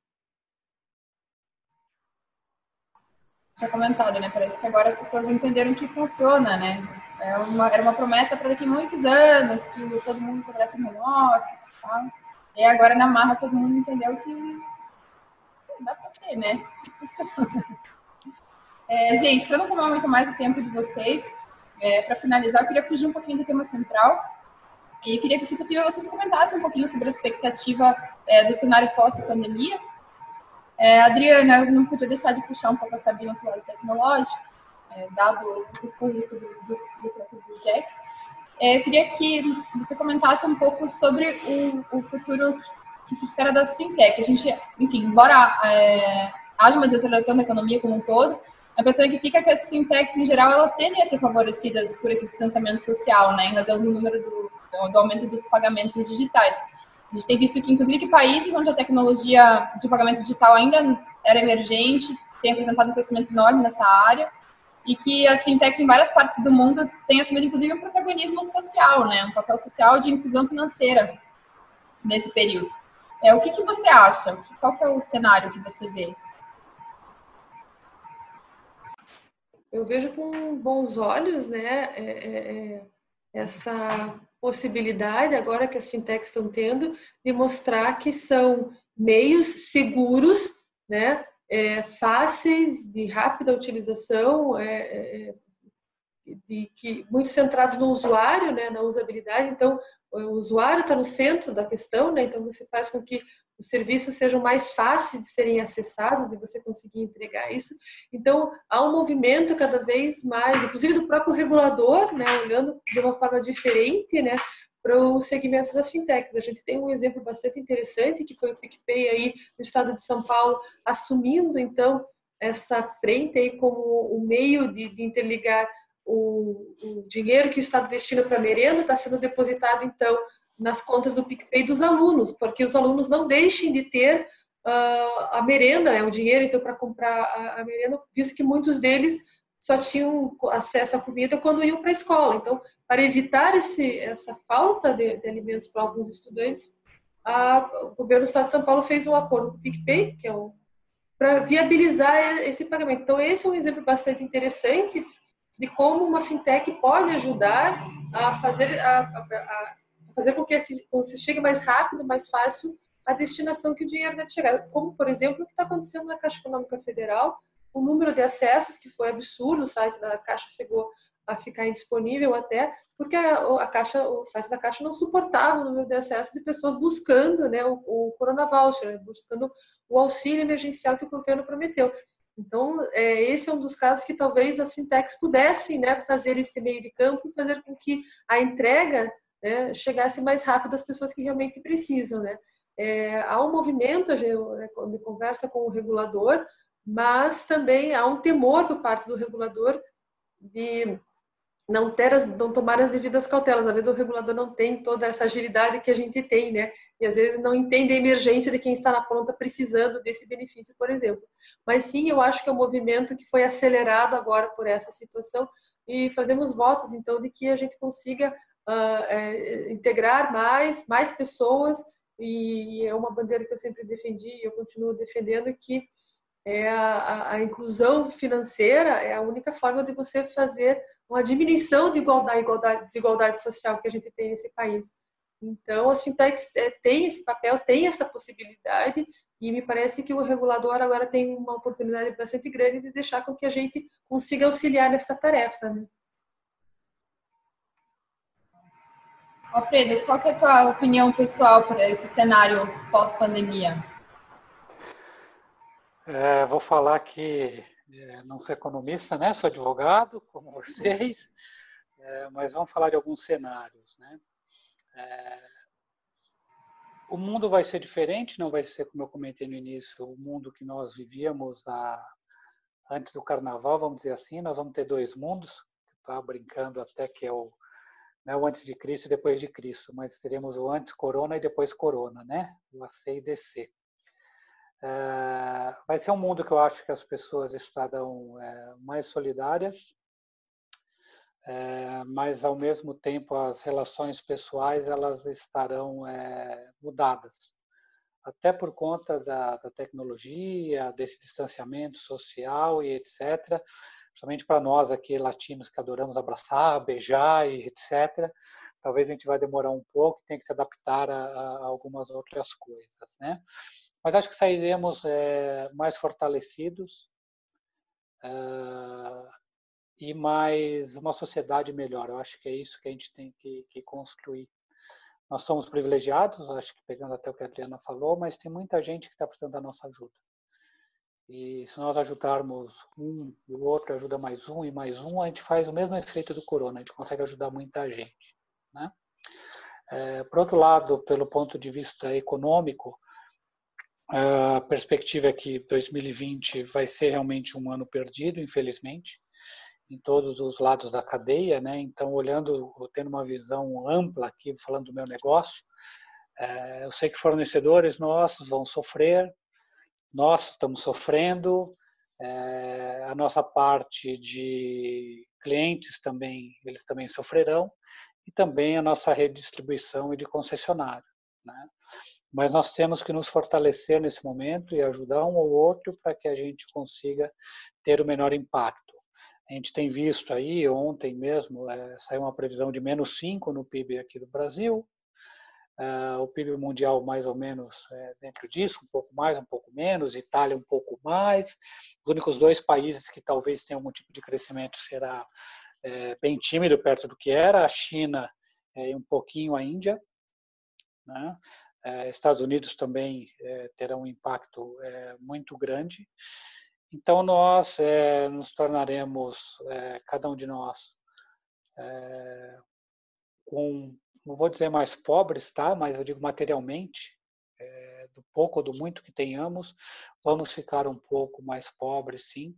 Tinha comentado, né? Parece que agora as pessoas entenderam que funciona, né? É uma, era uma promessa para daqui a muitos anos que todo mundo trabalhasse home office e tal. E agora na marra todo mundo entendeu que dá para ser, né? Funciona. É, gente, para não tomar muito mais o tempo de vocês, é, para finalizar, eu queria fugir um pouquinho do tema central e queria que, se possível, vocês comentassem um pouquinho sobre a expectativa é, do cenário pós-pandemia. É, Adriana, eu não podia deixar de puxar um pouco a sardinha para o lado tecnológico, é, dado o público do, do, do Jack. É, eu queria que você comentasse um pouco sobre o, o futuro que se espera das fintechs. A gente, enfim, embora é, haja uma desaceleração da economia como um todo, a impressão é que fica que as fintechs, em geral, elas tendem a ser favorecidas por esse distanciamento social, né, em razão do número do, do aumento dos pagamentos digitais. A gente tem visto que, inclusive, que países onde a tecnologia de pagamento digital ainda era emergente, tem apresentado um crescimento enorme nessa área, e que as fintechs em várias partes do mundo têm assumido, inclusive, um protagonismo social, né, um papel social de inclusão financeira nesse período. É, o que, que você acha? Qual que é o cenário que você vê? Eu vejo com bons olhos né, é, é, é, essa possibilidade agora que as fintechs estão tendo de mostrar que são meios seguros, né, é, fáceis, de rápida utilização, é, é, de que muito centrados no usuário, né, na usabilidade. Então, o usuário está no centro da questão, né? Então você faz com que os serviços sejam mais fáceis de serem acessados e você conseguir entregar isso. Então, há um movimento cada vez mais, inclusive do próprio regulador, né, olhando de uma forma diferente, né, para os segmentos das fintechs. A gente tem um exemplo bastante interessante, que foi o PicPay aí no estado de São Paulo, assumindo, então, essa frente aí como o meio de, de interligar o, o dinheiro que o Estado destina para merenda, está sendo depositado, então, nas contas do PicPay dos alunos, porque os alunos não deixem de ter uh, a merenda, é o dinheiro então para comprar a, a, merenda, visto que muitos deles só tinham acesso à comida quando iam para a escola. Então, para evitar esse, essa falta de, de alimentos para alguns estudantes, a, o governo do Estado de São Paulo fez um acordo com o PicPay, que é um para viabilizar esse pagamento. Então, esse é um exemplo bastante interessante de como uma fintech pode ajudar a fazer a, a, fazer com que se, se chegue mais rápido, mais fácil a destinação que o dinheiro deve chegar. Como, por exemplo, o que está acontecendo na Caixa Econômica Federal, o número de acessos, que foi absurdo, o site da Caixa chegou a ficar indisponível até, porque a, Caixa, o site da Caixa não suportava o número de acessos de pessoas buscando né, o, o Corona Voucher, buscando o auxílio emergencial que o governo prometeu. Então, é, esse é um dos casos que talvez as fintechs pudessem né, fazer esse meio de campo e fazer com que a entrega né, chegasse mais rápido às pessoas que realmente precisam. Né? É, há um movimento, a gente né, conversa com o regulador, mas também há um temor por parte do regulador de não ter as, não tomar as devidas cautelas. Às vezes o regulador não tem toda essa agilidade que a gente tem, né? E às vezes não entende a emergência de quem está na ponta precisando desse benefício, por exemplo. Mas sim, eu acho que é um movimento que foi acelerado agora por essa situação e fazemos votos, então, de que a gente consiga uh, é, integrar mais, mais pessoas e, é uma bandeira que eu sempre defendi e eu continuo defendendo que é a, a, inclusão financeira é a única forma de você fazer uma diminuição de igualdade, igualdade, desigualdade social que a gente tem nesse país. Então, as fintechs é, têm esse papel, têm essa possibilidade, e me parece que o regulador agora tem uma oportunidade bastante grande de deixar com que a gente consiga auxiliar nessa tarefa. Né? Alfredo, qual é a tua opinião pessoal para esse cenário pós-pandemia? É, vou falar que é, não sou economista, né? Sou advogado, como vocês, é, mas vamos falar de alguns cenários, né? É, o mundo vai ser diferente, não vai ser como eu comentei no início, o mundo que nós vivíamos antes do carnaval, vamos dizer assim, nós vamos ter dois mundos, estava brincando até que é o, né, o antes de Cristo e depois de Cristo, mas teremos o antes corona e depois corona, né? O AC e DC. É, vai ser um mundo que eu acho que as pessoas estarão é, mais solidárias, é, mas ao mesmo tempo as relações pessoais elas estarão é, mudadas, até por conta da, da, tecnologia, desse distanciamento social e etc. Principalmente para nós aqui latinos que adoramos abraçar, beijar e etc. Talvez a gente vai demorar um pouco, tem que se adaptar a, a algumas outras coisas, né? Mas acho que sairemos é, mais fortalecidos é, e mais uma sociedade melhor. Eu acho que é isso que a gente tem que, que construir. Nós somos privilegiados, acho que pegando até o que a Adriana falou, mas tem muita gente que está precisando da nossa ajuda. E se nós ajudarmos um e o outro ajuda mais um e mais um, a gente faz o mesmo efeito do corona, a gente consegue ajudar muita gente. Né? É, por outro lado, pelo ponto de vista econômico, a perspectiva é que 2020 vai ser realmente um ano perdido, infelizmente, em todos os lados da cadeia, né? Então, olhando, tendo uma visão ampla aqui, falando do meu negócio, é, eu sei que fornecedores nossos vão sofrer, nós estamos sofrendo, é, a nossa parte de clientes também, eles também sofrerão, e também a nossa rede de distribuição e de concessionário, né? mas nós temos que nos fortalecer nesse momento e ajudar um ou outro para que a gente consiga ter o menor impacto. A gente tem visto aí, ontem mesmo, é, saiu uma previsão de menos 5 no PIB aqui do Brasil, é, o PIB mundial mais ou menos é, dentro disso, um pouco mais, um pouco menos, Itália um pouco mais. Os únicos dois países que talvez tenham algum tipo de crescimento será é, bem tímido perto do que era, a China é, e um pouquinho a Índia. Né? Eh, Estados Unidos também eh, terão um impacto muito grande. Então, nós nos tornaremos, cada um de nós, com, não vou dizer mais pobres, tá? mas eu digo materialmente, do pouco ou do muito que tenhamos, vamos ficar um pouco mais pobres, sim,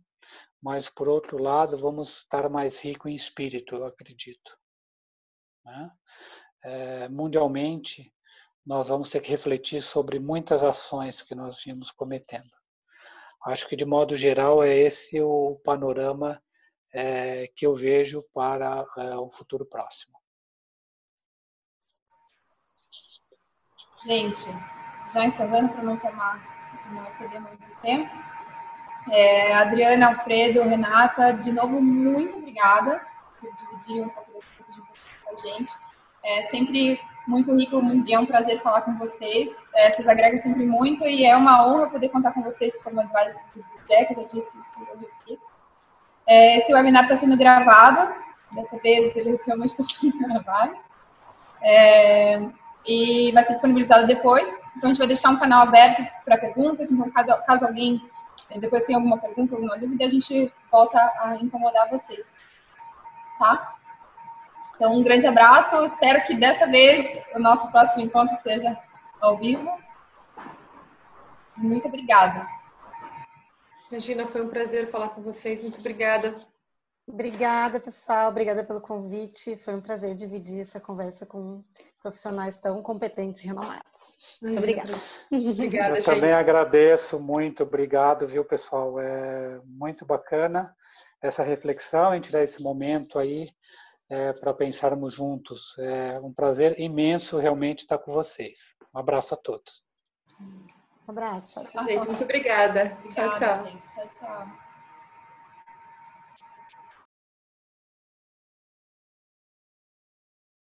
mas, por outro lado, vamos estar mais ricos em espírito, eu acredito. Né? mundialmente, nós vamos ter que refletir sobre muitas ações que nós vimos cometendo. Acho que, de modo geral, é esse o panorama é, que eu vejo para é, o futuro próximo. Gente, já encerrando para não tomar, não exceder muito tempo. É, Adriana, Alfredo, Renata, de novo, muito obrigada por dividir um pouco desse de vocês com a gente. É sempre muito rico e é um prazer falar com vocês. É, vocês agregam sempre muito e é uma honra poder contar com vocês como advisor do Jack, eu já disse isso, eu repito. É, esse webinar está sendo gravado, dessa vez ele realmente está sendo gravado. É, e vai ser disponibilizado depois. Então, a gente vai deixar um canal aberto para perguntas. Então, caso, alguém E depois tem alguma pergunta, alguma dúvida, a gente volta a incomodar vocês. Tá? Então, um grande abraço. Espero que dessa vez o nosso próximo encontro seja ao vivo. Muito obrigada. Imagina, foi um prazer falar com vocês. Muito obrigada. Obrigada, pessoal. Obrigada pelo convite. Foi um prazer dividir essa conversa com profissionais tão competentes e renomados. Muito obrigada. obrigada. Eu gente. também agradeço muito. Obrigado, viu, pessoal? É muito bacana essa reflexão, a gente dar esse momento aí é, para pensarmos juntos. É um prazer imenso realmente estar com vocês. Um abraço a todos. Um abraço. Tchau, tchau. Muito obrigada. obrigada tchau, tchau. Gente. tchau, tchau.